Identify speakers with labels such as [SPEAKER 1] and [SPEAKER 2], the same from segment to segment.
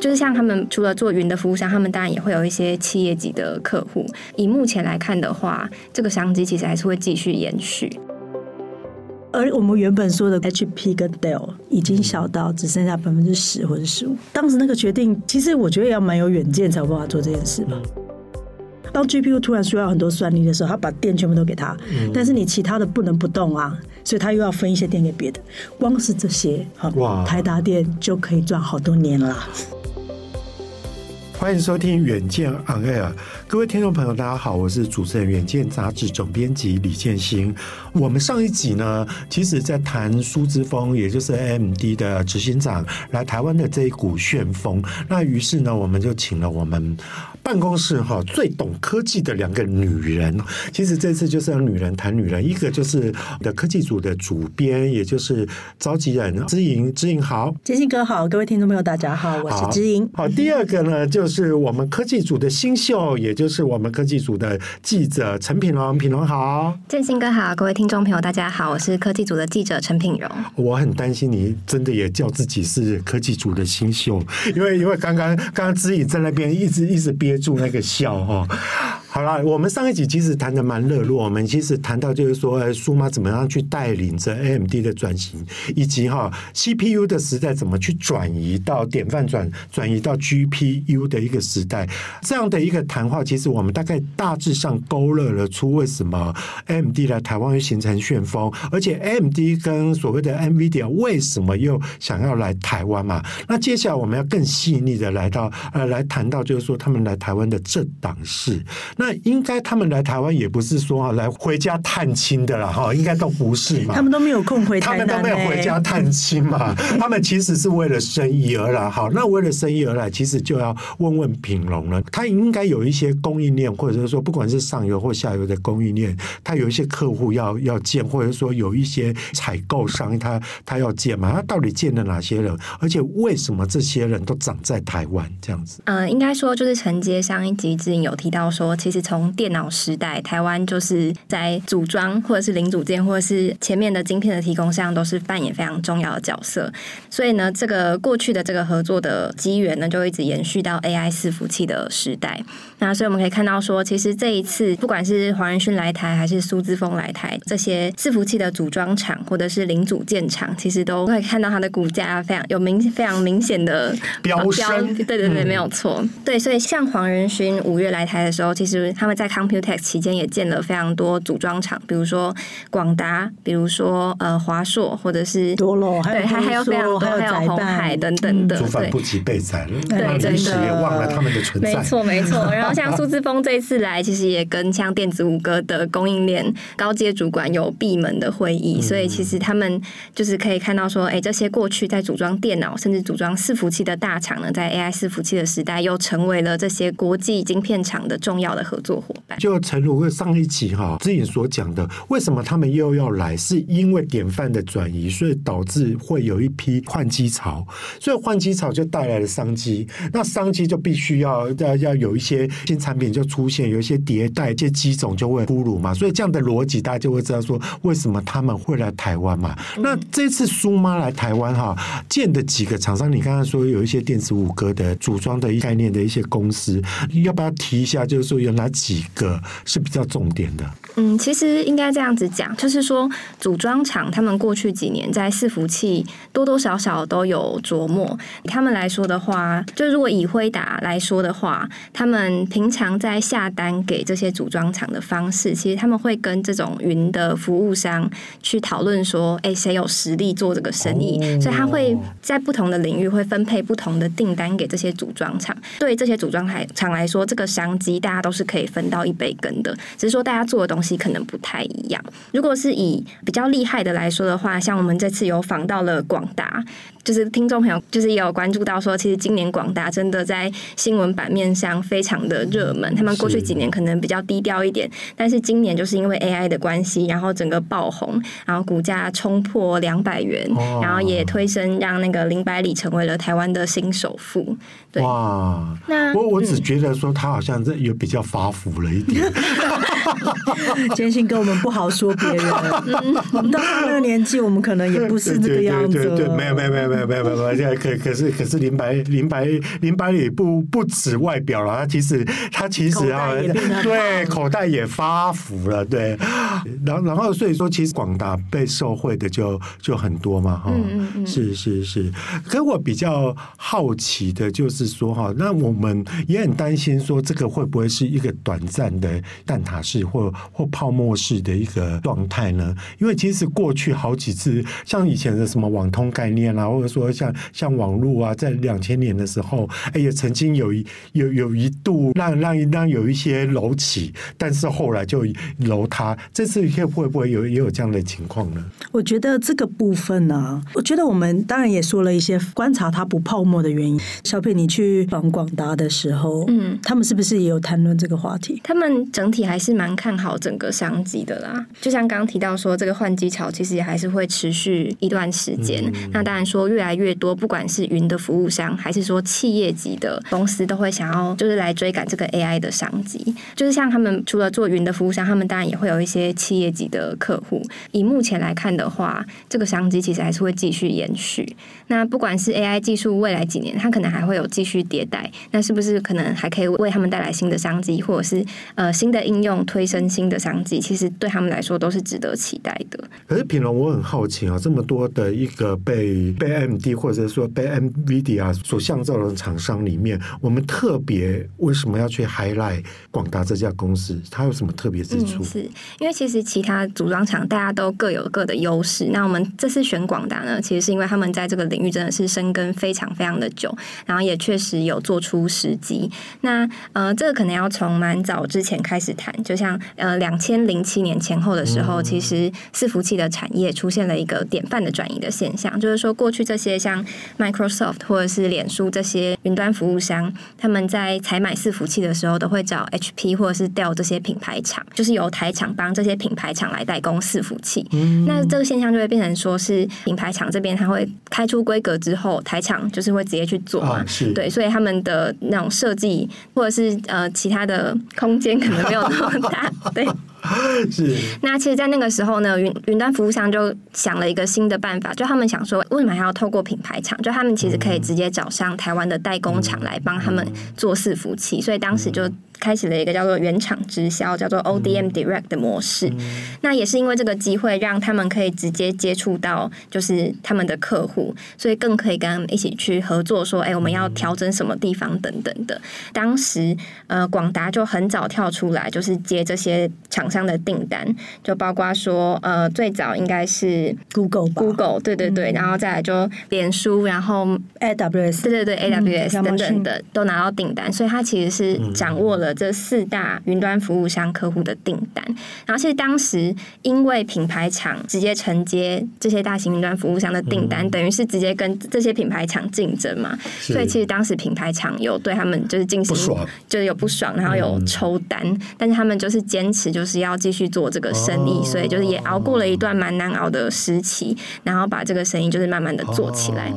[SPEAKER 1] 就是像他们除了做云的服务商，他们当然也会有一些企业级的客户。以目前来看的话，这个商机其实还是会继续延续。
[SPEAKER 2] 而我们原本说的 HP 跟 Dell 已经小到只剩下百分之十或者十五。当时那个决定，其实我觉得也要蛮有远见才有办法做这件事吧。当 GPU 突然需要很多算力的时候，他把电全部都给他，但是你其他的不能不动啊，所以他又要分一些电给别的。光是这些，哇，台达电就可以赚好多年了。
[SPEAKER 3] 欢迎收听《远见 On Air》，各位听众朋友，大家好，我是主持人《远见》杂志总编辑李建新。我们上一集呢，其实在谈苏姿丰，也就是 AMD 的执行长来台湾的这一股旋风。那于是呢，我们就请了我们办公室哈最懂科技的两个女人。其实这次就是让女人谈女人，一个就是的科技组的主编，也就是召集人知莹，知莹好，
[SPEAKER 2] 建兴哥好，各位听众朋友大家好，我是知莹。
[SPEAKER 3] 好，第二个呢就。是我们科技组的新秀，也就是我们科技组的记者陈品荣。品荣好，
[SPEAKER 1] 建兴哥好，各位听众朋友大家好，我是科技组的记者陈品荣。
[SPEAKER 3] 我很担心你真的也叫自己是科技组的新秀，因为因为刚刚刚刚知莹在那边一直一直憋住那个笑哈。好了，我们上一集其实谈的蛮热络，我们其实谈到就是说，苏妈怎么样去带领着 AMD 的转型，以及哈 CPU 的时代怎么去转移到典范转转移到 GPU 的一个时代，这样的一个谈话，其实我们大概大致上勾勒了出为什么 AMD 来台湾会形成旋风，而且 AMD 跟所谓的 NVIDIA 为什么又想要来台湾嘛？那接下来我们要更细腻的来到呃来谈到就是说他们来台湾的这档事。那应该他们来台湾也不是说啊来回家探亲的了哈，应该都不是嘛。
[SPEAKER 2] 他们都没有空回台，
[SPEAKER 3] 他们都没有回家探亲嘛。他们其实是为了生意而来。好，那为了生意而来，其实就要问问品龙了。他应该有一些供应链，或者是说不管是上游或下游的供应链，他有一些客户要要见，或者说有一些采购商他他要见嘛。他到底见了哪些人？而且为什么这些人都长在台湾这样子？
[SPEAKER 1] 嗯，应该说就是承接上一集之前有提到说。其其实从电脑时代，台湾就是在组装或者是零组件，或者是前面的晶片的提供上，都是扮演非常重要的角色。所以呢，这个过去的这个合作的机缘呢，就一直延续到 AI 伺服器的时代。那所以我们可以看到说，其实这一次不管是黄仁勋来台，还是苏姿丰来台，这些伺服器的组装厂或者是零组件厂，其实都会看到它的股价非常有明非常明显的
[SPEAKER 3] 飙升。
[SPEAKER 1] 对对对，没有错。嗯、对，所以像黄仁勋五月来台的时候，其实他们在 Computex 期间也建了非常多组装厂，比如说广达，比如说呃华硕，或者是
[SPEAKER 2] 多罗，
[SPEAKER 1] 对，还还有非常多，还有红海等等的。
[SPEAKER 3] 族繁不及
[SPEAKER 1] 对，真的
[SPEAKER 3] 也忘了他们的存在。
[SPEAKER 1] 没错，没错。然后像苏姿丰这一次来，其实也跟像电子五哥的供应链高阶主管有闭门的会议，所以其实他们就是可以看到说，哎，这些过去在组装电脑甚至组装伺服器的大厂呢，在 AI 伺服器的时代，又成为了这些国际晶片厂的重要的合作伙伴。
[SPEAKER 3] 就诚如上一集哈之前所讲的，为什么他们又要来？是因为典范的转移，所以导致会有一批换机潮，所以换机潮就带来了商机。那商机就必须要要要有一些新产品就出现，有一些迭代，一些机种就会铺路嘛。所以这样的逻辑，大家就会知道说，为什么他们会来台湾嘛。那这次苏妈来台湾哈，见的几个厂商，你刚刚说有一些电子五哥的组装的概念的一些公司，要不要提一下？就是说有哪几个是比较重点的？
[SPEAKER 1] 嗯，其实应该这样子讲，就是说组装厂他们过去几年在伺服器多多少少都有琢磨。他们来说的话，就如果以辉达来说的话，他们平常在下单给这些组装厂的方式，其实他们会跟这种云的服务商去讨论说，哎，谁有实力做这个生意？哦、所以他会在不同的领域会分配不同的订单给这些组装厂。对这些组装厂来说，这个商机大家都是可以分到一杯羹的，只是说大家做的东西。可能不太一样。如果是以比较厉害的来说的话，像我们这次有访到了广达，就是听众朋友就是也有关注到说，其实今年广达真的在新闻版面上非常的热门。他们过去几年可能比较低调一点，但是今年就是因为 AI 的关系，然后整个爆红，然后股价冲破两百元，然后也推升让那个林百里成为了台湾的新首富。对，
[SPEAKER 3] 哇，那我我只觉得说他好像这有比较发福了一点。
[SPEAKER 2] 建兴跟我们不好说别人，我们到他那个年纪，我们可能也不是这个样子。
[SPEAKER 3] 对对对，对，没有没有没有没没有没有没有，现在可可是可是林白林白林白里不不止外表了，他其实他其实啊，对口袋也发福了，对，然后然后所以说，其实广达被受贿的就就很多嘛，哈，是是是。可我比较好奇的就是说，哈，那我们也很担心说，这个会不会是一个短暂的蛋挞式或或泡沫式的一个状态呢？因为其实过去好几次，像以前的什么网通概念啊，或者说像像网络啊，在两千年的时候，哎，也曾经有一有有一度让让让有一些楼起，但是后来就楼塌。这次会会不会有也有这样的情况呢？
[SPEAKER 2] 我觉得这个部分呢、啊，我觉得我们当然也说了一些观察它不泡沫的原因。小佩，你去访广达的时候，嗯，他们是不是也有谈论这个话题？
[SPEAKER 1] 他们整体还是蛮看好整个商机的啦。就像刚刚提到说，这个换机潮其实也还是会持续一段时间。嗯、那当然说，越来越多不管是云的服务商，还是说企业级的公司，都会想要就是来追赶这个 AI 的商机。就是像他们除了做云的服务商，他们当然也会有一些企业级的客户。以目前来看的话，这个商机其实还是会继续延续。那不管是 AI 技术，未来几年它可能还会有继续迭代，那是不是可能还可以为他们带来新的商机，或者是呃新的应用推升新的商机？其实对他们来说都是值得期待的。
[SPEAKER 3] 可是品龙，我很好奇啊，这么多的一个被被 AMD 或者说被 NVIDIA 所相中的厂商里面，我们特别为什么要去 highlight 广达这家公司？它有什么特别之处？
[SPEAKER 1] 嗯、是因为其实其他组装厂大家都各有各的优势。那我们这次选广达呢，其实是因为他们在这个领域真的是深耕非常非常的久，然后也确实有做出时机。那呃，这个可能要从蛮早之前开始谈，就像呃两千零七年前后的时候，嗯、其实伺服器的产业出现了一个典范的转移的现象，就是说过去这些像 Microsoft 或者是脸书这些云端服务商，他们在采买伺服器的时候，都会找 HP 或者是 Dell 这些品牌厂，就是由台厂帮这些品牌厂来代工伺服器。嗯、那这个现象就会变成说是品牌厂这边他会开出规格之后，台厂就是会直接去做嘛，啊、对，所以他们的那种设计或者是呃其他的空间可能没有那么大，对。
[SPEAKER 3] 是。
[SPEAKER 1] 那其实，在那个时候呢，云云端服务商就想了一个新的办法，就他们想说，为什么还要透过品牌厂？就他们其实可以直接找上台湾的代工厂来帮他们做伺服器，所以当时就。开启了一个叫做原厂直销，叫做 ODM Direct 的模式。嗯、那也是因为这个机会，让他们可以直接接触到就是他们的客户，所以更可以跟他们一起去合作，说，哎，我们要调整什么地方等等的。当时，呃，广达就很早跳出来，就是接这些厂商的订单，就包括说，呃，最早应该是 Google，Google，对对对，嗯、然后再来就脸书，然后
[SPEAKER 2] AWS，
[SPEAKER 1] 对对对，AWS 等等的都拿到订单，所以他其实是掌握了。这四大云端服务商客户的订单，然后其实当时因为品牌厂直接承接这些大型云端服务商的订单，嗯、等于是直接跟这些品牌厂竞争嘛，所以其实当时品牌厂有对他们就是进行就是有不爽，然后有抽单，嗯、但是他们就是坚持就是要继续做这个生意，哦、所以就是也熬过了一段蛮难熬的时期，然后把这个生意就是慢慢的做起来。哦、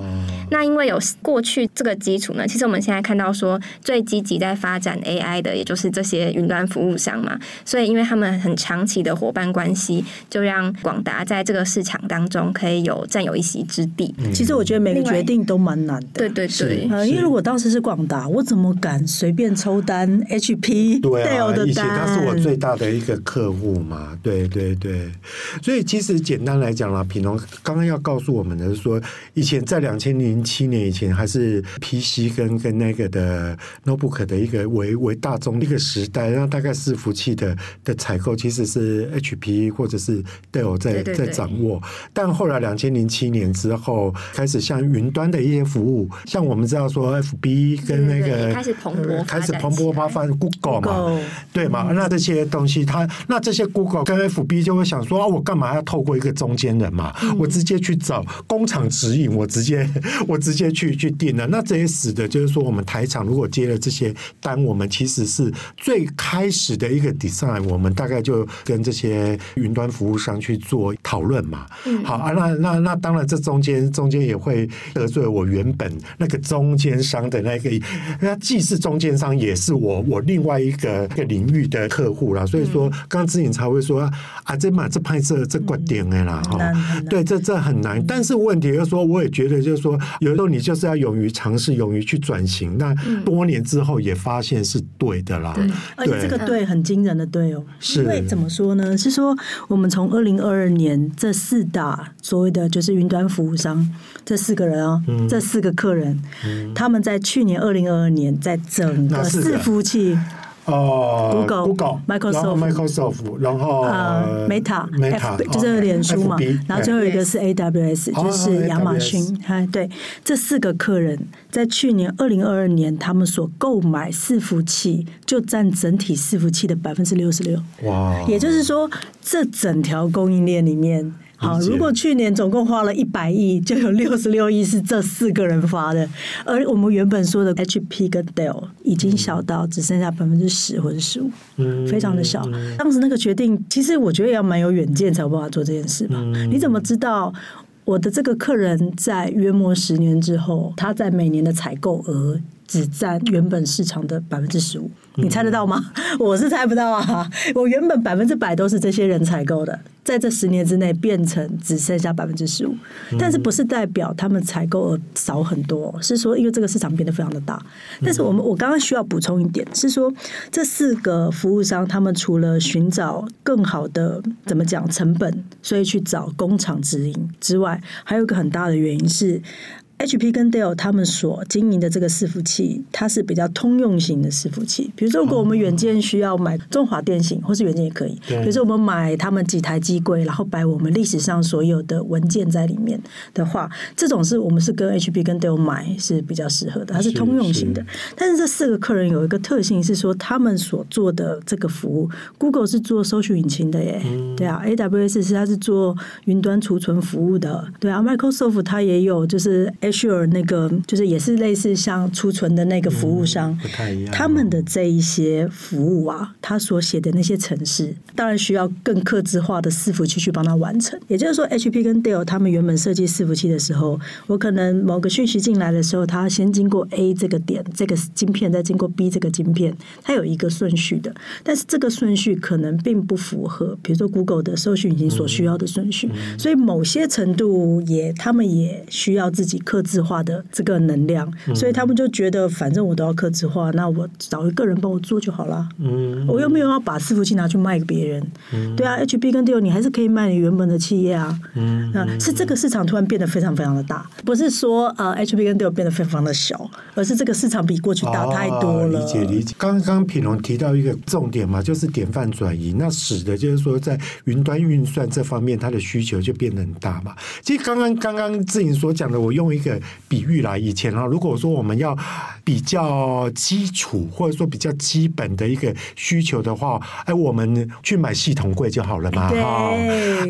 [SPEAKER 1] 那因为有过去这个基础呢，其实我们现在看到说最积极在发展 AI 的。也就是这些云端服务商嘛，所以因为他们很长期的伙伴关系，就让广达在这个市场当中可以有占有一席之地。
[SPEAKER 2] 嗯、其实我觉得每个决定都蛮难的。
[SPEAKER 1] 对对对，
[SPEAKER 2] 呃，因为如果当时是广达，我怎么敢随便抽单？HP
[SPEAKER 3] 对啊，以前他是我最大的一个客户嘛。对对对，所以其实简单来讲啦，品龙刚刚要告诉我们的是说，以前在两千零七年以前，还是 PC 跟跟那个的 notebook 的一个为为大众。一个时代，然后大概伺服器的的采购其实是 HP 或者是 Dell 在对对对在掌握，但后来两千零七年之后，开始像云端的一些服务，像我们知道说 FB 跟那
[SPEAKER 1] 个开始蓬勃
[SPEAKER 3] 开始蓬勃发展 Google 嘛对嘛？嗯、那这些东西，它那这些 Google 跟 FB 就会想说啊，我干嘛要透过一个中间人嘛？嗯、我直接去找工厂指引，我直接我直接去去定了。那这也使得就是说，我们台厂如果接了这些单，我们其实是。最开始的一个 design，我们大概就跟这些云端服务商去做讨论嘛。嗯、好啊，那那那当然，这中间中间也会得罪我原本那个中间商的那个，那既是中间商，也是我我另外一个一个领域的客户啦。所以说，刚刚姿颖才会说啊，这嘛这拍摄这观点的啦哈，对，这这很难。但是问题就是说，我也觉得就是说有时候你就是要勇于尝试，勇于去转型。那多年之后也发现是对的啦。
[SPEAKER 1] 对，
[SPEAKER 2] 而且这个对很惊人的对哦。
[SPEAKER 3] 是。
[SPEAKER 2] 因为怎么说呢？是说我们从二零二二年这四大所谓的就是云端服务商这四个人啊，这四个客人，他们在去年二零二二年在整个伺服器。
[SPEAKER 3] 哦
[SPEAKER 2] ，Google、
[SPEAKER 3] Google、
[SPEAKER 2] Microsoft、
[SPEAKER 3] Microsoft，然后
[SPEAKER 2] 呃，Meta，Meta 就是脸书嘛，然后最后一个是 AWS，就是亚马逊。哎，对，这四个客人在去年二零二二年，他们所购买伺服器就占整体伺服器的百分之六十六。哇！也就是说，这整条供应链里面。好，如果去年总共花了一百亿，就有六十六亿是这四个人发的，而我们原本说的 HP 跟 Dell 已经小到只剩下百分之十或者十五，非常的小。当时那个决定，其实我觉得也要蛮有远见才有办法做这件事吧？你怎么知道我的这个客人在约莫十年之后，他在每年的采购额只占原本市场的百分之十五？你猜得到吗？我是猜不到啊！我原本百分之百都是这些人采购的，在这十年之内变成只剩下百分之十五，但是不是代表他们采购额少很多？是说因为这个市场变得非常的大。但是我们我刚刚需要补充一点，是说这四个服务商他们除了寻找更好的怎么讲成本，所以去找工厂直营之外，还有一个很大的原因是。HP 跟 Dell 他们所经营的这个伺服器，它是比较通用型的伺服器。比如说，如果我们远件需要买中华电信，或是远件也可以。比如说，我们买他们几台机柜，然后摆我们历史上所有的文件在里面的话，这种是我们是跟 HP 跟 Dell 买是比较适合的，它是通用型的。但是这四个客人有一个特性是说，他们所做的这个服务，Google 是做搜索引擎的耶，对啊，AWS 是它是做云端储存服务的，对啊，Microsoft 它也有就是。Sure，那个就是也是类似像储存的那个服务商，不太一样。他们的这一些服务啊，他所写的那些程式，当然需要更克制化的伺服器去帮他完成。也就是说，HP 跟 Dell 他们原本设计伺服器的时候，我可能某个讯息进来的时候，它先经过 A 这个点，这个晶片，再经过 B 这个晶片，它有一个顺序的。但是这个顺序可能并不符合，比如说 Google 的搜寻引擎所需要的顺序，所以某些程度也他们也需要自己克。制化的这个能量，所以他们就觉得，反正我都要克制化，那我找一个人帮我做就好了。嗯，我又没有要把伺服器拿去卖给别人。嗯，对啊，HB 跟 Dell 你还是可以卖你原本的企业啊。嗯，啊，是这个市场突然变得非常非常的大，不是说呃 HB 跟 Dell 变得非常的小，而是这个市场比过去大太多了。
[SPEAKER 3] 理解理解。刚刚品龙提到一个重点嘛，就是典范转移，那使得就是说在云端运算这方面，它的需求就变得很大嘛。其实刚刚刚刚志颖所讲的，我用一个。比喻啦，以前啊，如果说我们要比较基础或者说比较基本的一个需求的话，哎，我们去买系统柜就好了嘛，哈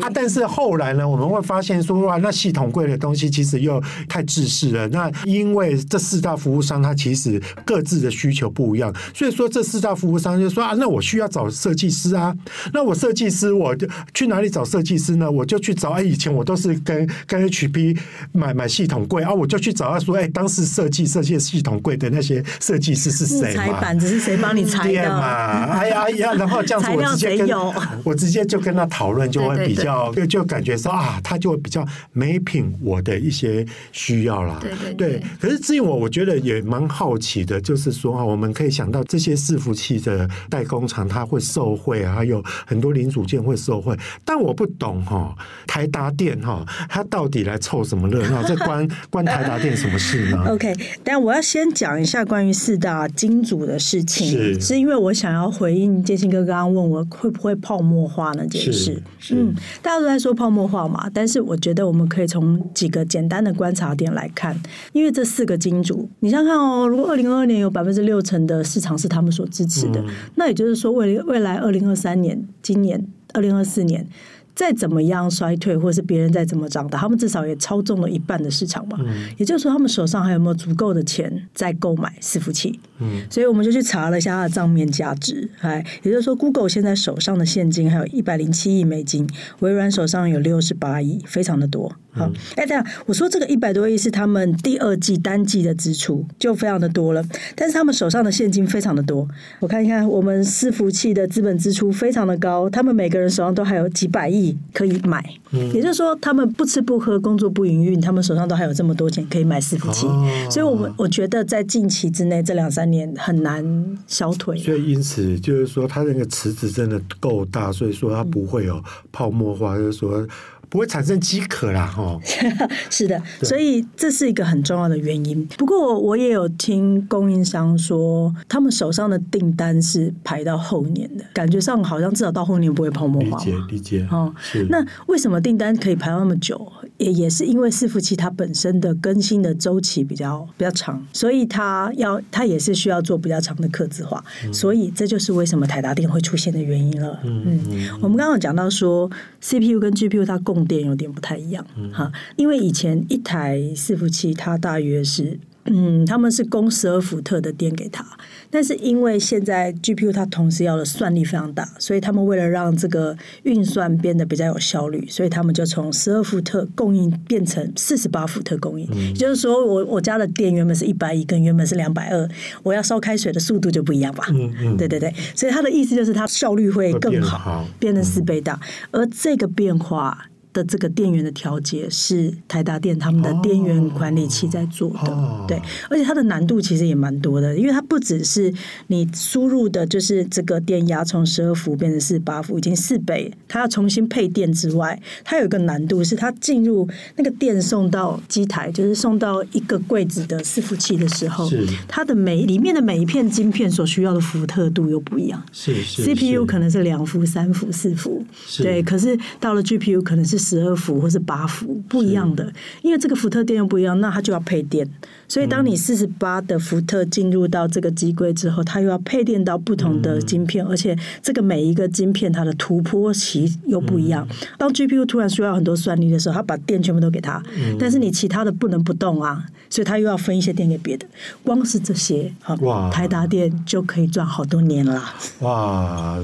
[SPEAKER 3] 啊。但是后来呢，我们会发现说，哇，那系统柜的东西其实又太制式了。那因为这四大服务商它其实各自的需求不一样，所以说这四大服务商就说啊，那我需要找设计师啊，那我设计师我就去哪里找设计师呢？我就去找哎，以前我都是跟跟 HP 买买系统柜啊。我就去找他说，哎，当时设计设计系统柜的那些设计师是谁嘛？
[SPEAKER 2] 裁板子是谁帮你裁的
[SPEAKER 3] 嘛？哎呀哎呀，然后这样子我直接跟 我直接就跟他讨论，就会比较就就感觉说啊，他就会比较 mapping 我的一些需要啦。对对对。可是至于我，我觉得也蛮好奇的，就是说啊，我们可以想到这些伺服器的代工厂，它会受贿啊，还有很多零组件会受贿，但我不懂哈，台达电哈，它到底来凑什么热闹？这关关。台达电什么事呢？
[SPEAKER 2] OK，但我要先讲一下关于四大金主的事情，是，是因为我想要回应建兴哥刚刚问我会不会泡沫化那件事。嗯，大家都在说泡沫化嘛，但是我觉得我们可以从几个简单的观察点来看，因为这四个金主，你想想看哦，如果二零二二年有百分之六成的市场是他们所支持的，嗯、那也就是说未未来二零二三年、今年二零二四年。再怎么样衰退，或是别人再怎么涨大，他们至少也操纵了一半的市场嘛。嗯、也就是说，他们手上还有没有足够的钱在购买伺服器？嗯，所以我们就去查了一下它的账面价值，哎，也就是说，Google 现在手上的现金还有一百零七亿美金，微软手上有六十八亿，非常的多。好，哎，等下，我说这个一百多亿是他们第二季单季的支出，就非常的多了。但是他们手上的现金非常的多，我看一看，我们伺服器的资本支出非常的高，他们每个人手上都还有几百亿可以买。嗯，也就是说，他们不吃不喝，工作不营运，他们手上都还有这么多钱可以买伺服器。哦，所以我们我觉得在近期之内这两三年很难消退。
[SPEAKER 3] 所以因此就是说，他那个池子真的够大，所以说他不会有泡沫化，就是说。不会产生饥渴啦，哈。
[SPEAKER 2] 是的，所以这是一个很重要的原因。不过我也有听供应商说，他们手上的订单是排到后年的，感觉上好像至少到后年不会泡沫化。
[SPEAKER 3] 理解理解。
[SPEAKER 2] 哦，那为什么订单可以排那么久？也也是因为伺服器它本身的更新的周期比较比较长，所以它要它也是需要做比较长的刻字化。嗯。所以这就是为什么台达电会出现的原因了。嗯嗯，嗯。我们刚刚讲到说，CPU 跟 GPU 它共电有点不太一样，哈、嗯，因为以前一台伺服器它大约是。嗯，他们是供十二伏特的电给他，但是因为现在 GPU 它同时要的算力非常大，所以他们为了让这个运算变得比较有效率，所以他们就从十二伏特供应变成四十八伏特供应。嗯、也就是说，我我家的电原本是一百一，跟原本是两百二，我要烧开水的速度就不一样吧？嗯嗯，对对对，所以他的意思就是它效率会更好，好变成四倍大，而这个变化。的这个电源的调节是台达电他们的电源管理器在做的，哦、对，而且它的难度其实也蛮多的，因为它不只是你输入的，就是这个电压从十二伏变成四十八伏，已经四倍，它要重新配电之外，它有一个难度是它进入那个电送到机台，就是送到一个柜子的伺服器的时候，它的每里面的每一片晶片所需要的伏特度又不一样，
[SPEAKER 3] 是是，是。
[SPEAKER 2] CPU 可能是两伏、三伏、四伏，对，可是到了 GPU 可能是。十二伏或是八伏不一样的，因为这个伏特电又不一样，那它就要配电。所以当你四十八的伏特进入到这个机柜之后，它又要配电到不同的晶片，而且这个每一个晶片它的突破期又不一样。当 GPU 突然需要很多算力的时候，它把电全部都给它，但是你其他的不能不动啊，所以它又要分一些电给别的。光是这些，哇，台达电就可以赚好多年了。
[SPEAKER 3] 哇，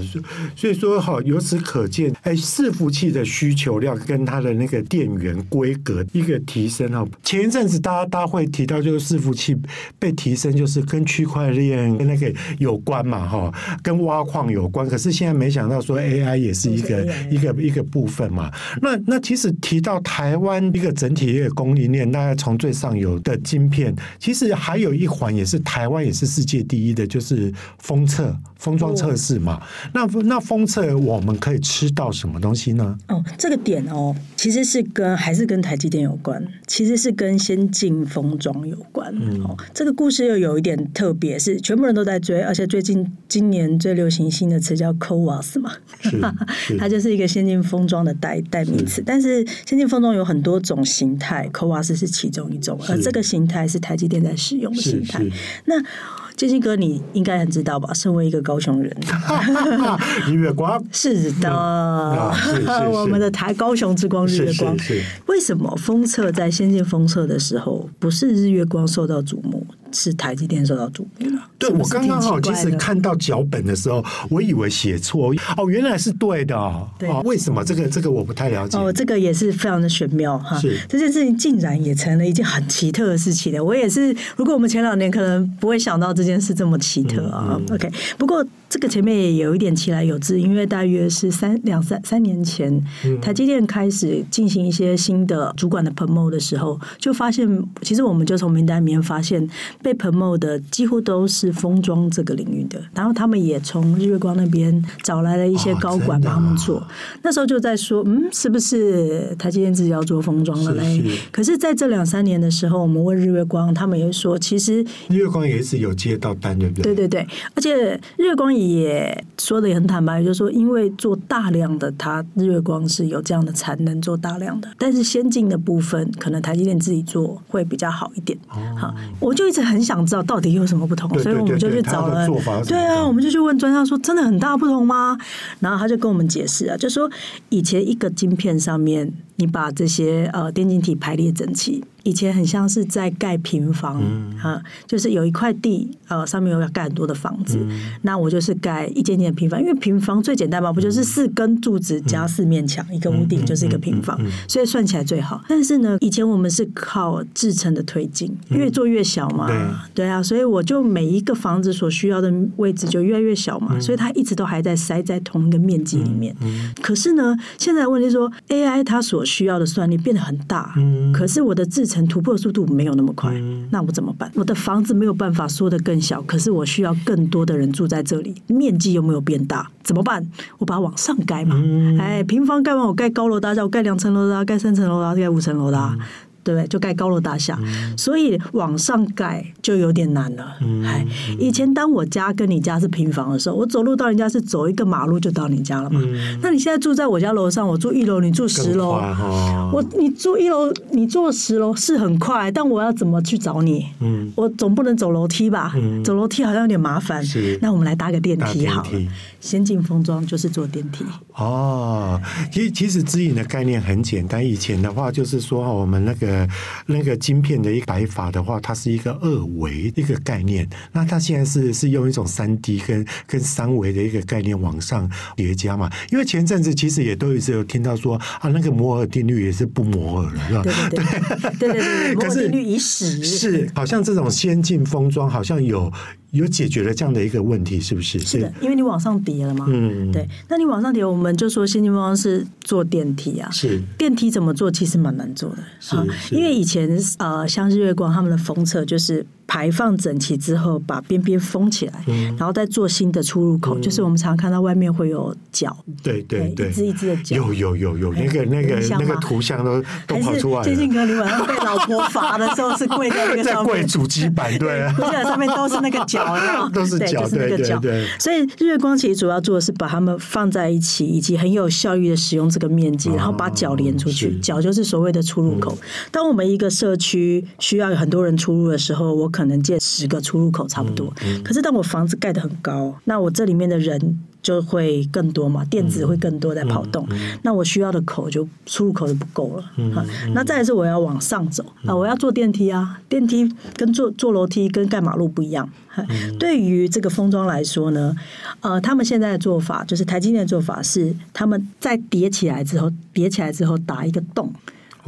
[SPEAKER 3] 所以说好，由此可见，哎，伺服器的需求量。跟它的那个电源规格一个提升哈，前一阵子大家大家会提到就是伺服器被提升，就是跟区块链跟那个有关嘛哈，跟挖矿有关。可是现在没想到说 AI 也是一个一个一个部分嘛。那那其实提到台湾一个整体一个供应链，大概从最上游的晶片，其实还有一环也是台湾也是世界第一的，就是封测封装测试嘛。那那封测我们可以吃到什么东西呢？
[SPEAKER 2] 哦，这个点哦。哦，其实是跟还是跟台积电有关，其实是跟先进封装有关。嗯、哦，这个故事又有一点特别，是全部人都在追，而且最近今年最流行新的词叫 CoWoS 嘛，它就是一个先进封装的代代名词。但是先进封装有很多种形态，CoWoS 是其中一种，而这个形态是台积电在使用的形态。那建兴哥，你应该很知道吧？身为一个高雄人，
[SPEAKER 3] 日月光
[SPEAKER 2] 是的，
[SPEAKER 3] 嗯、是是 是
[SPEAKER 2] 我们的台高雄之光日月光。为什么封测在先进封测的时候，不是日月光受到瞩目？是台积电受到瞩目了。
[SPEAKER 3] 对，我刚刚好，其实看到脚本的时候，我以为写错哦，原来是对的。对，为什么这个这个我不太了解。
[SPEAKER 2] 哦，这个也是非常的玄妙哈。是这件事情竟然也成了一件很奇特的事情了。我也是，如果我们前两年可能不会想到这件事这么奇特啊。嗯嗯、OK，不过。这个前面也有一点其来有自，因为大约是三两三三年前，台积电开始进行一些新的主管的 promote 的时候，就发现其实我们就从名单里面发现被 promote 的几乎都是封装这个领域的，然后他们也从日月光那边找来了一些高管帮他们做。那时候就在说，嗯，是不是台积电自己要做封装了嘞？可是在这两三年的时候，我们问日月光，他们也说，其实
[SPEAKER 3] 日月光也是有接到单，对不对？
[SPEAKER 2] 对对对，而且日月光。也说的也很坦白，就是说，因为做大量的，它日月光是有这样的产能做大量的，但是先进的部分，可能台积电自己做会比较好一点。好，我就一直很想知道到底有什么不同，所以我们就去找了，对啊，我们就去问专家说，真的很大不同吗？然后他就跟我们解释啊，就说以前一个晶片上面。你把这些呃电晶体排列整齐。以前很像是在盖平房，嗯、啊，就是有一块地，呃，上面有要盖很多的房子，嗯、那我就是盖一间间的平房，因为平房最简单嘛，不就是四根柱子加四面墙，嗯、一个屋顶就是一个平房，所以算起来最好。但是呢，以前我们是靠制成的推进，越做越小嘛，嗯、对，对啊，所以我就每一个房子所需要的位置就越来越小嘛，嗯、所以它一直都还在塞在同一个面积里面。可是呢，现在问题是说 AI 它所需要的算力变得很大，嗯、可是我的制程突破速度没有那么快，嗯、那我怎么办？我的房子没有办法缩得更小，可是我需要更多的人住在这里，面积又没有变大？怎么办？我把它往上盖嘛，嗯、哎，平房盖完我盖高楼大厦，我盖两层楼的，盖三层楼的，盖五层楼的。嗯对不对？就盖高楼大厦，嗯、所以往上盖就有点难了。嗯，以前当我家跟你家是平房的时候，我走路到人家是走一个马路就到你家了嘛。嗯、那你现在住在我家楼上，我住一楼，你住十楼，哦、我你住一楼，你住十楼是很快，但我要怎么去找你？嗯，我总不能走楼梯吧？嗯、走楼梯好像有点麻烦。是，那我们来搭个电梯好了。先进封装就是坐电梯。
[SPEAKER 3] 哦，其实其实指引的概念很简单。以前的话就是说，我们那个。那个晶片的一个摆法的话，它是一个二维一个概念。那它现在是是用一种三 D 跟跟三维的一个概念往上叠加嘛？因为前阵子其实也都一直有听到说啊，那个摩尔定律也是不摩尔了，是吧？对对
[SPEAKER 2] 对对对对，摩尔定律已死。
[SPEAKER 3] 是，好像这种先进封装好像有。有解决了这样的一个问题，是不是？
[SPEAKER 2] 是的，因为你往上叠了嘛。嗯，对。那你往上叠，我们就说新东方是坐电梯啊。是。电梯怎么做？其实蛮难做的。是。因为以前呃，像日月光他们的封测就是。排放整齐之后，把边边封起来，嗯、然后再做新的出入口。嗯、就是我们常常看到外面会有角，
[SPEAKER 3] 对对对，
[SPEAKER 2] 一只一只的角，
[SPEAKER 3] 有有有有那个那个那个图像都都跑出来了。
[SPEAKER 2] 建信哥，你晚上被老婆罚的时候是跪在那个 上面，
[SPEAKER 3] 在跪主机板，对啊，
[SPEAKER 2] 跪在上面都是那个角，
[SPEAKER 3] 都是角，对，就是那个角。
[SPEAKER 2] 所以日月光其实主要做的是把它们放在一起，以及很有效率的使用这个面积，然后把角连出去。角是就是所谓的出入口。嗯、当我们一个社区需要有很多人出入的时候，我可能建十个。出入口差不多，嗯嗯、可是当我房子盖得很高，那我这里面的人就会更多嘛，电子会更多在跑动，那我需要的口就出入口就不够了。嗯嗯、那再来是我要往上走啊，我要坐电梯啊，电梯跟坐坐楼梯跟盖马路不一样。嗯、对于这个封装来说呢，呃，他们现在的做法就是台积电的做法是，他们在叠起来之后，叠起来之后打一个洞。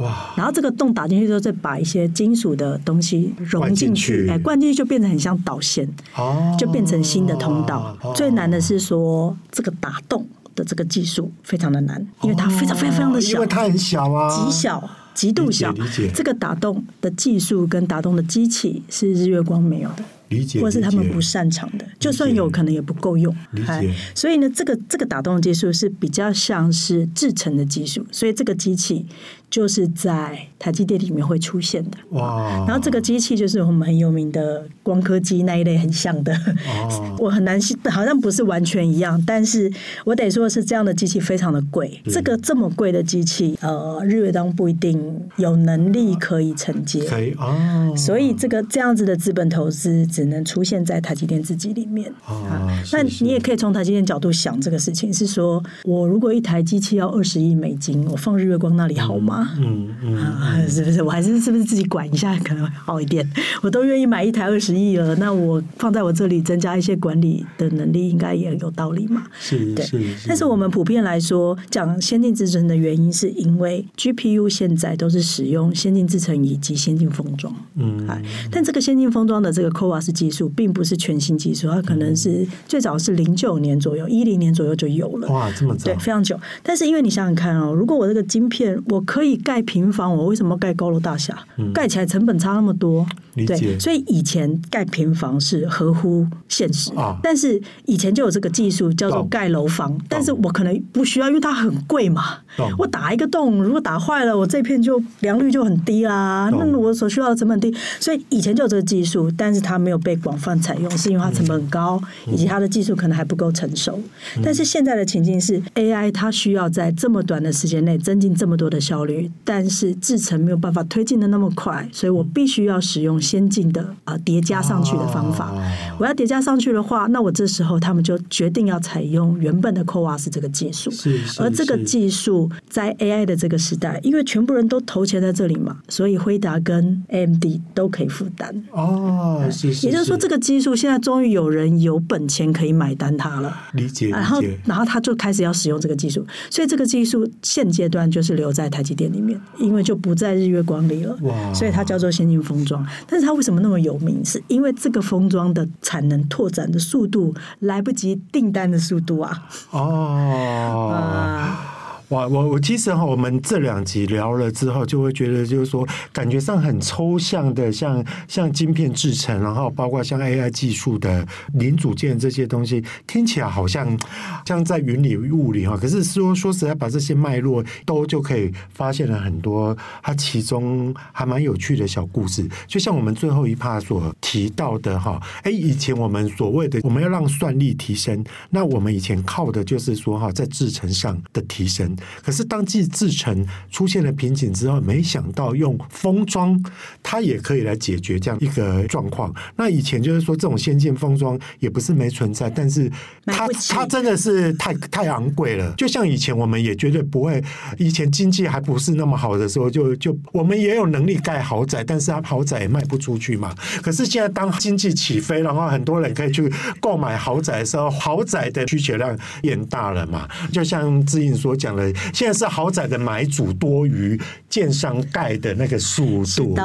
[SPEAKER 2] 哇！然后这个洞打进去之后，再把一些金属的东西融进去，哎，灌进去就变成很像导线，哦，就变成新的通道。哦、最难的是说这个打洞的这个技术非常的难，因为它非常非常非常的小，
[SPEAKER 3] 因为它很小啊，
[SPEAKER 2] 极小，极度小。这个打洞的技术跟打洞的机器是日月光没有的。
[SPEAKER 3] 理解，
[SPEAKER 2] 或是他们不擅长的，就算有可能也不够用。理解。所以呢，这个这个打洞的技术是比较像是制成的技术，所以这个机器就是在台积电里面会出现的。哇！然后这个机器就是我们很有名的光刻机那一类很像的。哦。我很难信，好像不是完全一样，但是我得说是这样的机器非常的贵。这个这么贵的机器，呃，日月光不一定有能力可以承接。可以哦。所以这个这样子的资本投资。只能出现在台积电自己里面啊。那你也可以从台积电角度想这个事情，是说我如果一台机器要二十亿美金，我放日月光那里好吗？嗯嗯，是不是？我还是是不是自己管一下可能会好一点？我都愿意买一台二十亿了，那我放在我这里增加一些管理的能力，应该也有道理嘛？是，对。但是我们普遍来说讲先进制程的原因，是因为 GPU 现在都是使用先进制程以及先进封装。嗯，但这个先进封装的这个 CoWoS 技术并不是全新技术，它可能是最早是零九年左右，一零年左右就有了。哇，这么早？对，非常久。但是因为你想想看哦，如果我这个晶片我可以盖平房，我为什么盖高楼大厦？嗯、盖起来成本差那么多。对，所以以前盖平房是合乎现实。啊、但是以前就有这个技术叫做盖楼房，但是我可能不需要，因为它很贵嘛。懂我打一个洞，如果打坏了，我这片就良率就很低啦。懂那我所需要的成本低，所以以前就有这个技术，但是它没有被广泛采用，是因为它成本很高，以及它的技术可能还不够成熟。但是现在的情境是，AI 它需要在这么短的时间内增进这么多的效率，但是制程没有办法推进的那么快，所以我必须要使用先进的啊叠加上去的方法。哦、我要叠加上去的话，那我这时候他们就决定要采用原本的 CoWoS 这个技术。
[SPEAKER 3] 是是是，
[SPEAKER 2] 而这个技术在 AI 的这个时代，因为全部人都投钱在这里嘛，所以辉达跟 AMD 都可以负担。
[SPEAKER 3] 哦，是是。
[SPEAKER 2] 也就是说，这个技术现在终于有人有本钱可以买单它了。
[SPEAKER 3] 理解。
[SPEAKER 2] 然后，然后他就开始要使用这个技术，所以这个技术现阶段就是留在台积电里面，因为就不在日月光里了。哇！所以它叫做先进封装。但是它为什么那么有名？是因为这个封装的产能拓展的速度来不及订单的速度啊！
[SPEAKER 3] 哦。啊哇，我我其实哈，我们这两集聊了之后，就会觉得就是说，感觉上很抽象的，像像晶片制程，然后包括像 AI 技术的零组件这些东西，听起来好像像在云里雾里哈。可是说说实在，把这些脉络都就可以发现了很多，它其中还蛮有趣的小故事。就像我们最后一趴所提到的哈，哎，以前我们所谓的我们要让算力提升，那我们以前靠的就是说哈，在制程上的提升。可是当季制成出现了瓶颈之后，没想到用封装，它也可以来解决这样一个状况。那以前就是说，这种先进封装也不是没存在，但是它它真的是太太昂贵了。就像以前我们也绝对不会，以前经济还不是那么好的时候就，就就我们也有能力盖豪宅，但是它豪宅也卖不出去嘛。可是现在当经济起飞，然后很多人可以去购买豪宅的时候，豪宅的需求量变大了嘛。就像志颖所讲的。现在是豪宅的买主多于建商盖的那个速度，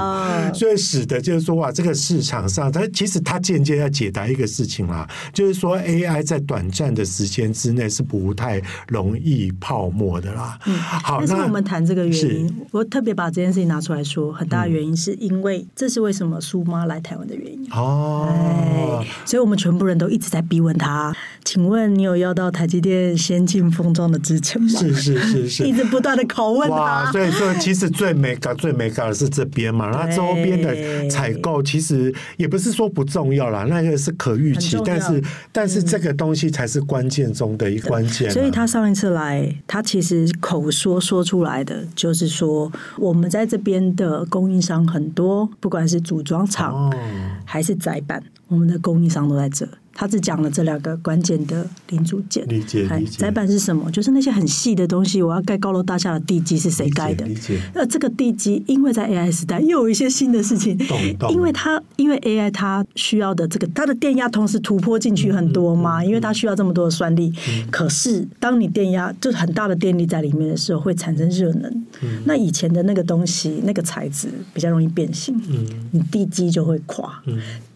[SPEAKER 3] 所以使得就是说哇，这个市场上它其实它间接要解答一个事情啦，就是说 AI 在短暂的时间之内是不太容易泡沫的啦。
[SPEAKER 2] 嗯，好，但是我们谈这个原因，我特别把这件事情拿出来说，很大的原因是因为这是为什么苏妈来台湾的原因哦。所以我们全部人都一直在逼问他，请问你有要到台积电先进封装的支撑吗？
[SPEAKER 3] 是是。是是，
[SPEAKER 2] 一直不断的拷问
[SPEAKER 3] 哇，所以说其实最美搞最美搞的是这边嘛，那周边的采购其实也不是说不重要啦，那个是可预期，但是但是这个东西才是关键中的一关键。
[SPEAKER 2] 所以他上一次来，他其实口说说出来的就是说，我们在这边的供应商很多，不管是组装厂还是载板，我们的供应商都在这。他只讲了这两个关键的零组件，
[SPEAKER 3] 理解理解。
[SPEAKER 2] 载板是什么？就是那些很细的东西。我要盖高楼大厦的地基是谁盖的？
[SPEAKER 3] 理解。
[SPEAKER 2] 那这个地基，因为在 AI 时代又有一些新的事情，因为它因为 AI 它需要的这个它的电压同时突破进去很多嘛，因为它需要这么多的算力。可是当你电压就是很大的电力在里面的时候，会产生热能。那以前的那个东西，那个材质比较容易变形，你地基就会垮。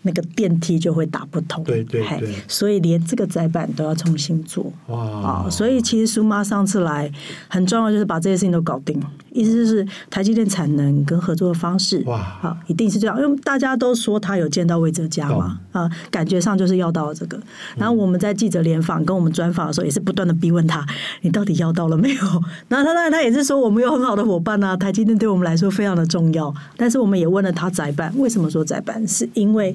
[SPEAKER 2] 那个电梯就会打不通，
[SPEAKER 3] 对对对，
[SPEAKER 2] 所以连这个载板都要重新做。哇，啊，所以其实苏妈上次来很重要，就是把这些事情都搞定。意思就是台积电产能跟合作的方式，哇，好，一定是这样，因为大家都说他有见到魏哲家嘛，啊，感觉上就是要到了这个。然后我们在记者联访跟我们专访的时候，也是不断的逼问他，你到底要到了没有？然后他当然他也是说，我们有很好的伙伴啊，台积电对我们来说非常的重要。但是我们也问了他载板，为什么说载板？是因为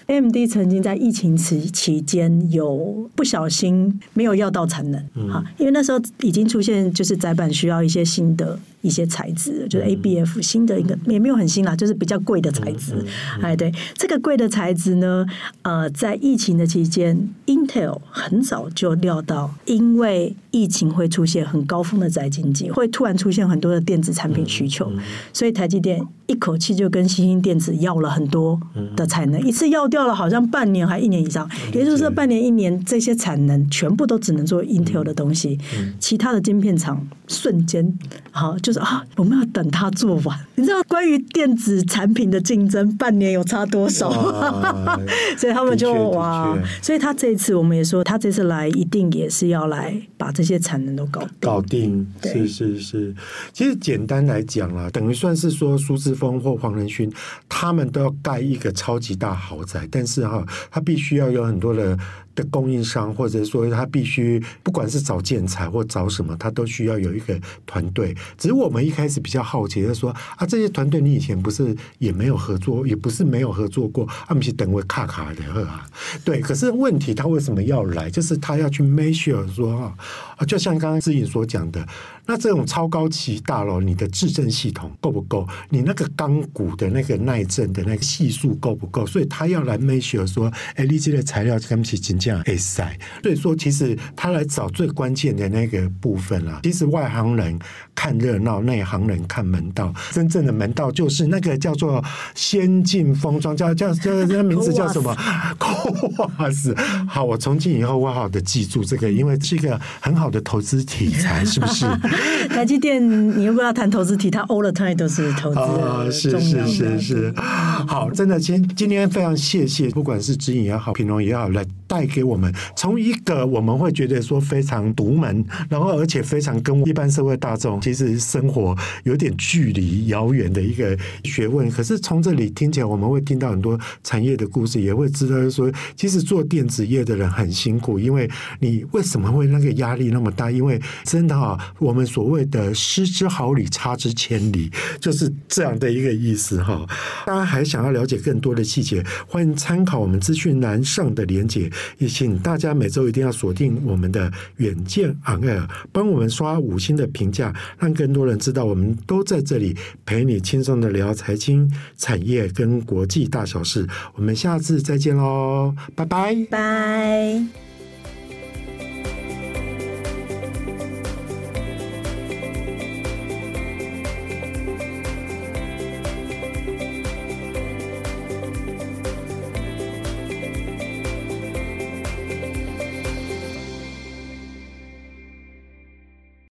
[SPEAKER 2] AMD 曾经在疫情期期间有不小心没有要到产能，哈，因为那时候已经出现就是载板需要一些新的。一些材质就是 ABF 新的一个也没有很新啦，就是比较贵的材质。哎，对，这个贵的材质呢，呃，在疫情的期间，Intel 很早就料到，因为疫情会出现很高峰的宅经济，会突然出现很多的电子产品需求，所以台积电一口气就跟新兴电子要了很多的产能，一次要掉了好像半年还一年以上，也就是说半年一年这些产能全部都只能做 Intel 的东西，其他的晶片厂瞬间好就。是啊，我们要等它做完。你知道关于电子产品的竞争，半年有差多少？所以他们就哇，所以他这一次我们也说，他这次来一定也是要来把这些产能都搞定。
[SPEAKER 3] 搞定，是是是。其实简单来讲啊，等于算是说苏志峰或黄仁勋他们都要盖一个超级大豪宅，但是哈，他必须要有很多的。的供应商，或者说他必须不管是找建材或找什么，他都需要有一个团队。只是我们一开始比较好奇就说啊，这些团队你以前不是也没有合作，也不是没有合作过，他们是等会卡卡的啊。对，可是问题他为什么要来？就是他要去 measure 说啊，啊，就像刚刚志颖所讲的，那这种超高级大楼，你的制震系统够不够？你那个钢骨的那个耐震的那个系数够不够？所以他要来 measure 说，哎，你这的材料跟不起金价哎塞。所以说，其实他来找最关键的那个部分啊。其实外行人看热闹，内行人看门道。真正的门道就是那个叫做先进封装，叫叫叫这个名字叫什么？哇塞！好，我从今以后我好好的记住这个，因为是一个很好的投资题材，是不是？
[SPEAKER 2] 台积电，你如果要谈投资题，它 all the time 都是投资
[SPEAKER 3] 啊，是是是是。好，真的今今天非常谢谢，不管是指引也好，品蓉也好，来带给我们从一个我们会觉得说非常独门，然后而且非常跟一般社会大众其实生活有点距离遥远的一个学问。可是从这里听起来，我们会听到很多产业的故事，也会知道说，其实做电子业的人很辛苦，因为你为什么会那个压力那么大？因为真的啊，我们所谓的失之毫厘，差之千里，就是这样的一个意思哈。大家还想要了解更多的细节，欢迎参考我们资讯栏上的连结。也请大家每周一定要锁定我们的远见 On Air，帮我们刷五星的评价，让更多人知道我们都在这里陪你轻松的聊财经、产业跟国际大小事。我们下次再见喽，拜拜，
[SPEAKER 2] 拜。